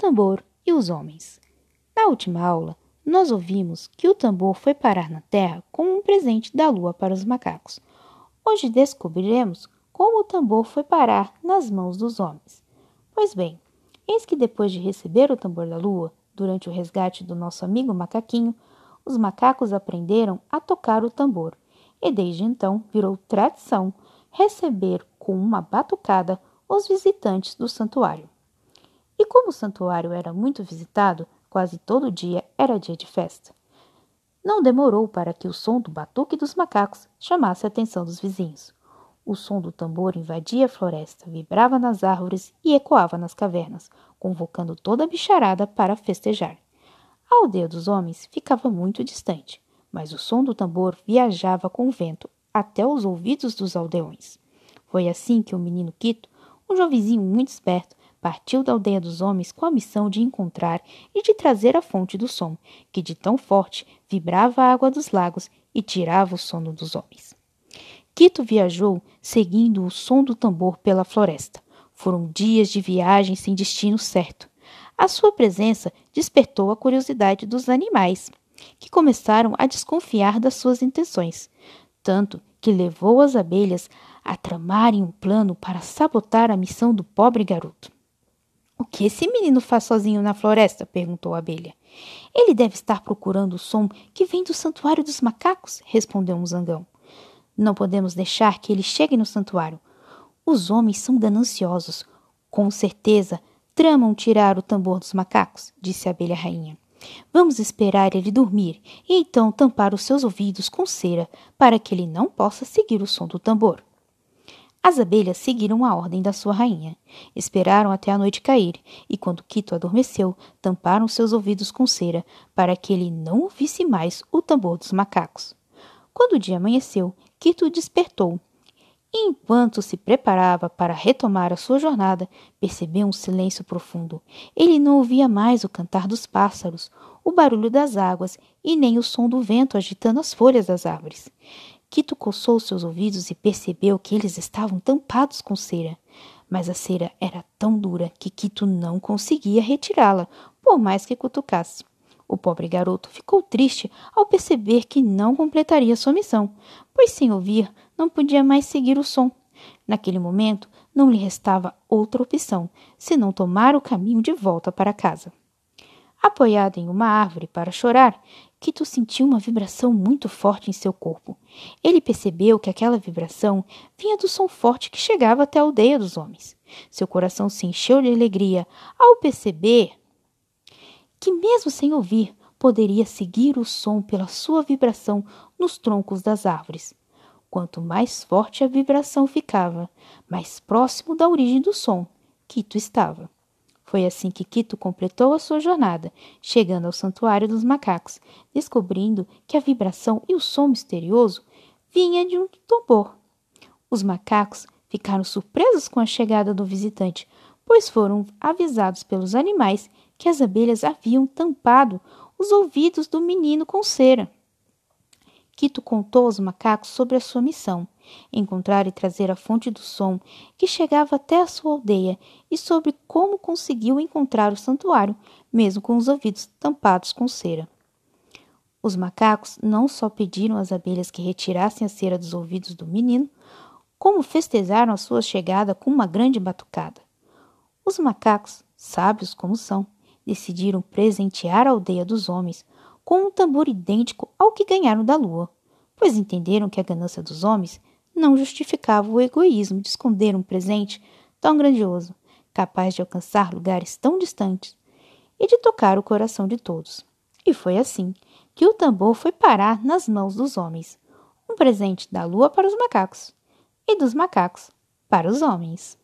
tambor e os homens. Na última aula, nós ouvimos que o tambor foi parar na Terra como um presente da Lua para os macacos. Hoje descobriremos como o tambor foi parar nas mãos dos homens. Pois bem, eis que depois de receber o tambor da Lua, durante o resgate do nosso amigo macaquinho, os macacos aprenderam a tocar o tambor e desde então virou tradição receber com uma batucada os visitantes do santuário. E como o santuário era muito visitado, quase todo dia era dia de festa. Não demorou para que o som do batuque dos macacos chamasse a atenção dos vizinhos. O som do tambor invadia a floresta, vibrava nas árvores e ecoava nas cavernas, convocando toda a bicharada para festejar. A aldeia dos homens ficava muito distante, mas o som do tambor viajava com o vento até os ouvidos dos aldeões. Foi assim que o menino Quito, um jovenzinho muito esperto, partiu da aldeia dos homens com a missão de encontrar e de trazer a fonte do som, que de tão forte vibrava a água dos lagos e tirava o sono dos homens. Quito viajou seguindo o som do tambor pela floresta. Foram dias de viagem sem destino certo. A sua presença despertou a curiosidade dos animais, que começaram a desconfiar das suas intenções, tanto que levou as abelhas a tramarem um plano para sabotar a missão do pobre garoto. O que esse menino faz sozinho na floresta? perguntou a abelha. Ele deve estar procurando o som que vem do santuário dos macacos, respondeu um zangão. Não podemos deixar que ele chegue no santuário. Os homens são gananciosos. Com certeza tramam tirar o tambor dos macacos, disse a abelha rainha. Vamos esperar ele dormir e então tampar os seus ouvidos com cera para que ele não possa seguir o som do tambor. As abelhas seguiram a ordem da sua rainha. Esperaram até a noite cair, e quando Quito adormeceu, tamparam seus ouvidos com cera, para que ele não ouvisse mais o tambor dos macacos. Quando o dia amanheceu, Quito despertou. E enquanto se preparava para retomar a sua jornada, percebeu um silêncio profundo. Ele não ouvia mais o cantar dos pássaros, o barulho das águas e nem o som do vento agitando as folhas das árvores. Quito coçou seus ouvidos e percebeu que eles estavam tampados com cera. Mas a cera era tão dura que Quito não conseguia retirá-la, por mais que cutucasse. O pobre garoto ficou triste ao perceber que não completaria sua missão, pois sem ouvir não podia mais seguir o som. Naquele momento, não lhe restava outra opção senão tomar o caminho de volta para casa. Apoiado em uma árvore para chorar, Quito sentiu uma vibração muito forte em seu corpo. Ele percebeu que aquela vibração vinha do som forte que chegava até a aldeia dos homens. Seu coração se encheu de alegria ao perceber que, mesmo sem ouvir, poderia seguir o som pela sua vibração nos troncos das árvores. Quanto mais forte a vibração ficava, mais próximo da origem do som, Quito estava. Foi assim que Quito completou a sua jornada, chegando ao santuário dos macacos, descobrindo que a vibração e o som misterioso vinha de um tambor. Os macacos ficaram surpresos com a chegada do visitante, pois foram avisados pelos animais que as abelhas haviam tampado os ouvidos do menino com cera. Quito contou aos macacos sobre a sua missão, encontrar e trazer a fonte do som que chegava até a sua aldeia e sobre como conseguiu encontrar o santuário, mesmo com os ouvidos tampados com cera. Os macacos não só pediram às abelhas que retirassem a cera dos ouvidos do menino, como festejaram a sua chegada com uma grande batucada. Os macacos, sábios como são, decidiram presentear a aldeia dos homens com um tambor idêntico ao que ganharam da lua, pois entenderam que a ganância dos homens não justificava o egoísmo de esconder um presente tão grandioso, capaz de alcançar lugares tão distantes e de tocar o coração de todos. E foi assim que o tambor foi parar nas mãos dos homens, um presente da lua para os macacos e dos macacos para os homens.